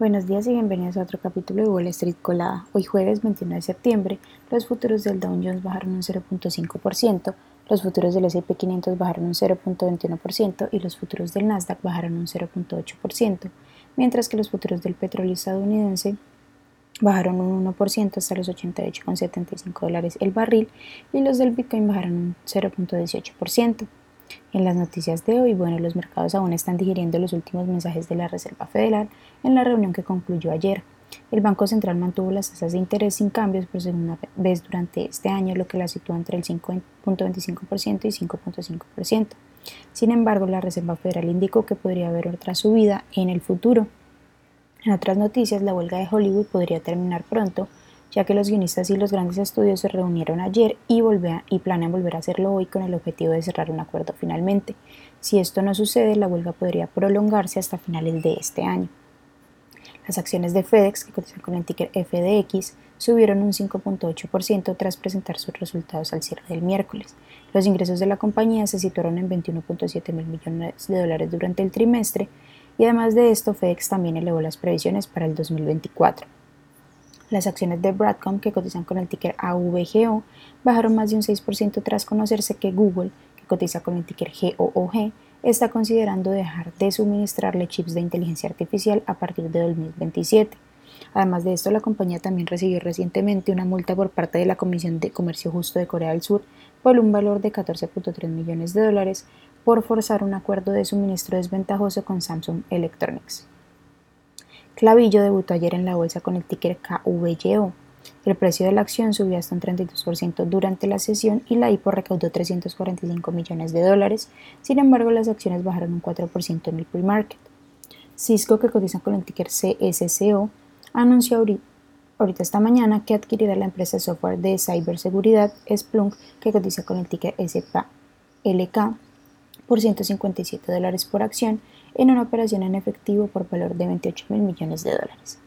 Buenos días y bienvenidos a otro capítulo de Wall Street Colada. Hoy jueves 21 de septiembre, los futuros del Dow Jones bajaron un 0.5%, los futuros del S&P 500 bajaron un 0.21% y los futuros del Nasdaq bajaron un 0.8%, mientras que los futuros del petróleo estadounidense bajaron un 1% hasta los 88,75 dólares el barril y los del Bitcoin bajaron un 0.18%. En las noticias de hoy, bueno, los mercados aún están digiriendo los últimos mensajes de la Reserva Federal en la reunión que concluyó ayer. El Banco Central mantuvo las tasas de interés sin cambios por segunda vez durante este año, lo que la sitúa entre el 5.25% y 5.5%. Sin embargo, la Reserva Federal indicó que podría haber otra subida en el futuro. En otras noticias, la huelga de Hollywood podría terminar pronto, ya que los guionistas y los grandes estudios se reunieron ayer y, planean volver a hacerlo hoy con el objetivo de cerrar un acuerdo finalmente. Si esto no sucede, la huelga podría prolongarse hasta finales de este año. Las acciones de FedEx, que cotizan con el ticker FDX, subieron un 5.8% tras presentar sus resultados al cierre del miércoles. Los ingresos de la compañía se situaron en 21.7 mil millones de dólares durante el trimestre y además de esto, FedEx también elevó las previsiones para el 2024. Las acciones de Broadcom, que cotizan con el ticker AVGO, bajaron más de un 6% tras conocerse que Google, que cotiza con el ticker GOOG, está considerando dejar de suministrarle chips de inteligencia artificial a partir de 2027. Además de esto, la compañía también recibió recientemente una multa por parte de la Comisión de Comercio Justo de Corea del Sur por un valor de 14.3 millones de dólares por forzar un acuerdo de suministro desventajoso con Samsung Electronics. Clavillo debutó ayer en la bolsa con el ticker KVYO. El precio de la acción subió hasta un 32% durante la sesión y la IPO recaudó 345 millones de dólares. Sin embargo, las acciones bajaron un 4% en el pre-market. Cisco, que cotiza con el ticker CSCO, anunció ahorita esta mañana que adquirirá la empresa de software de ciberseguridad Splunk, que cotiza con el ticker SPLK por 157 dólares por acción en una operación en efectivo por valor de 28 mil millones de dólares.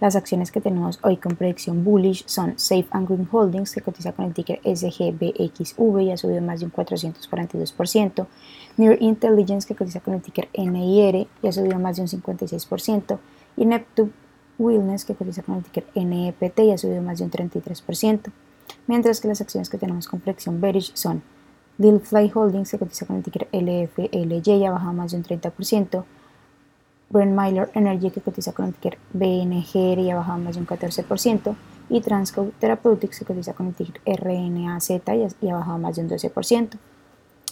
Las acciones que tenemos hoy con predicción bullish son Safe and Green Holdings, que cotiza con el ticker SGBXV y ha subido más de un 442%, Near Intelligence, que cotiza con el ticker NIR y ha subido más de un 56%, y Neptune Wellness, que cotiza con el ticker NEPT y ha subido más de un 33%, mientras que las acciones que tenemos con predicción bearish son Fly Holdings se cotiza con el ticker LFLY ha bajado más de un 30%. Brent Myler Energy que cotiza con el ticker BNGR y ha bajado más de un 14%. Y Transco Therapeutics se cotiza con el ticker RNAZ y ha bajado más de un 12%.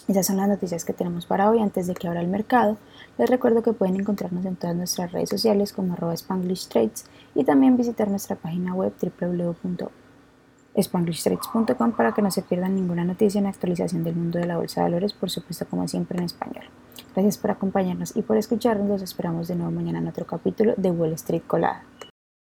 Esas son las noticias que tenemos para hoy antes de que abra el mercado. Les recuerdo que pueden encontrarnos en todas nuestras redes sociales como arroba Spanglish Trades y también visitar nuestra página web www SpanglishTrades.com para que no se pierdan ninguna noticia en actualización del mundo de la bolsa de valores, por supuesto como siempre en español. Gracias por acompañarnos y por escucharnos. Los esperamos de nuevo mañana en otro capítulo de Wall Street Colada.